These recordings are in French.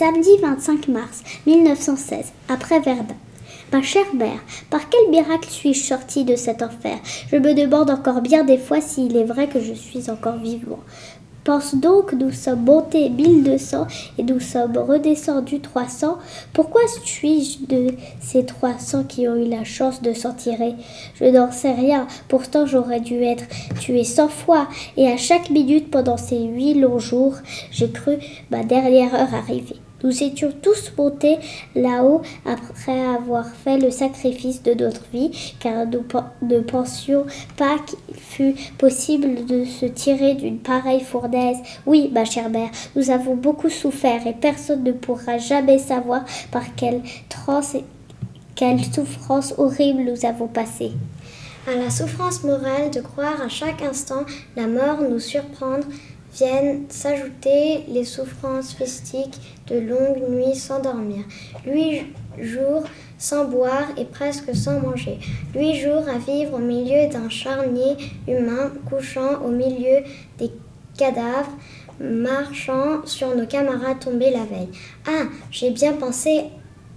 Samedi 25 mars 1916, après Verdun. Ma chère mère, par quel miracle suis-je sortie de cet enfer? Je me demande encore bien des fois s'il est vrai que je suis encore vivant. Pense donc, nous sommes montés 1200 et nous sommes redescendus 300. Pourquoi suis-je de ces 300 qui ont eu la chance de s'en tirer? Je n'en sais rien. Pourtant, j'aurais dû être tué 100 fois. Et à chaque minute pendant ces huit longs jours, j'ai cru ma dernière heure arriver. Nous étions tous montés là-haut après avoir fait le sacrifice de notre vie, car nous ne pensions pas qu'il fût possible de se tirer d'une pareille fournaise. Oui, ma chère mère, nous avons beaucoup souffert et personne ne pourra jamais savoir par quelle transe et quelle souffrance horrible nous avons passé. À la souffrance morale de croire à chaque instant la mort nous surprendre, viennent s'ajouter les souffrances physiques de longues nuits sans dormir, huit jours sans boire et presque sans manger, huit jours à vivre au milieu d'un charnier humain couchant au milieu des cadavres, marchant sur nos camarades tombés la veille. Ah, j'ai bien pensé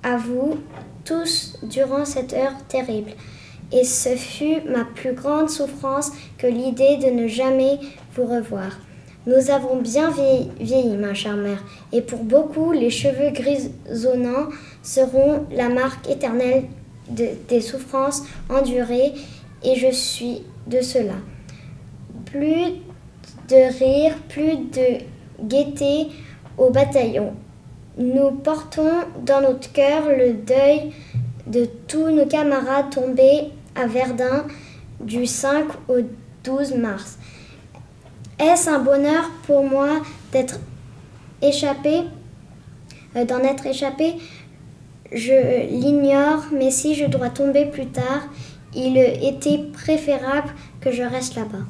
à vous tous durant cette heure terrible. Et ce fut ma plus grande souffrance que l'idée de ne jamais vous revoir. Nous avons bien vieilli, ma chère mère, et pour beaucoup, les cheveux grisonnants seront la marque éternelle des souffrances endurées, et je suis de cela. Plus de rire, plus de gaieté au bataillon. Nous portons dans notre cœur le deuil de tous nos camarades tombés à Verdun du 5 au 12 mars. Est-ce un bonheur pour moi d'être échappé, euh, d'en être échappé? Je l'ignore, mais si je dois tomber plus tard, il était préférable que je reste là-bas.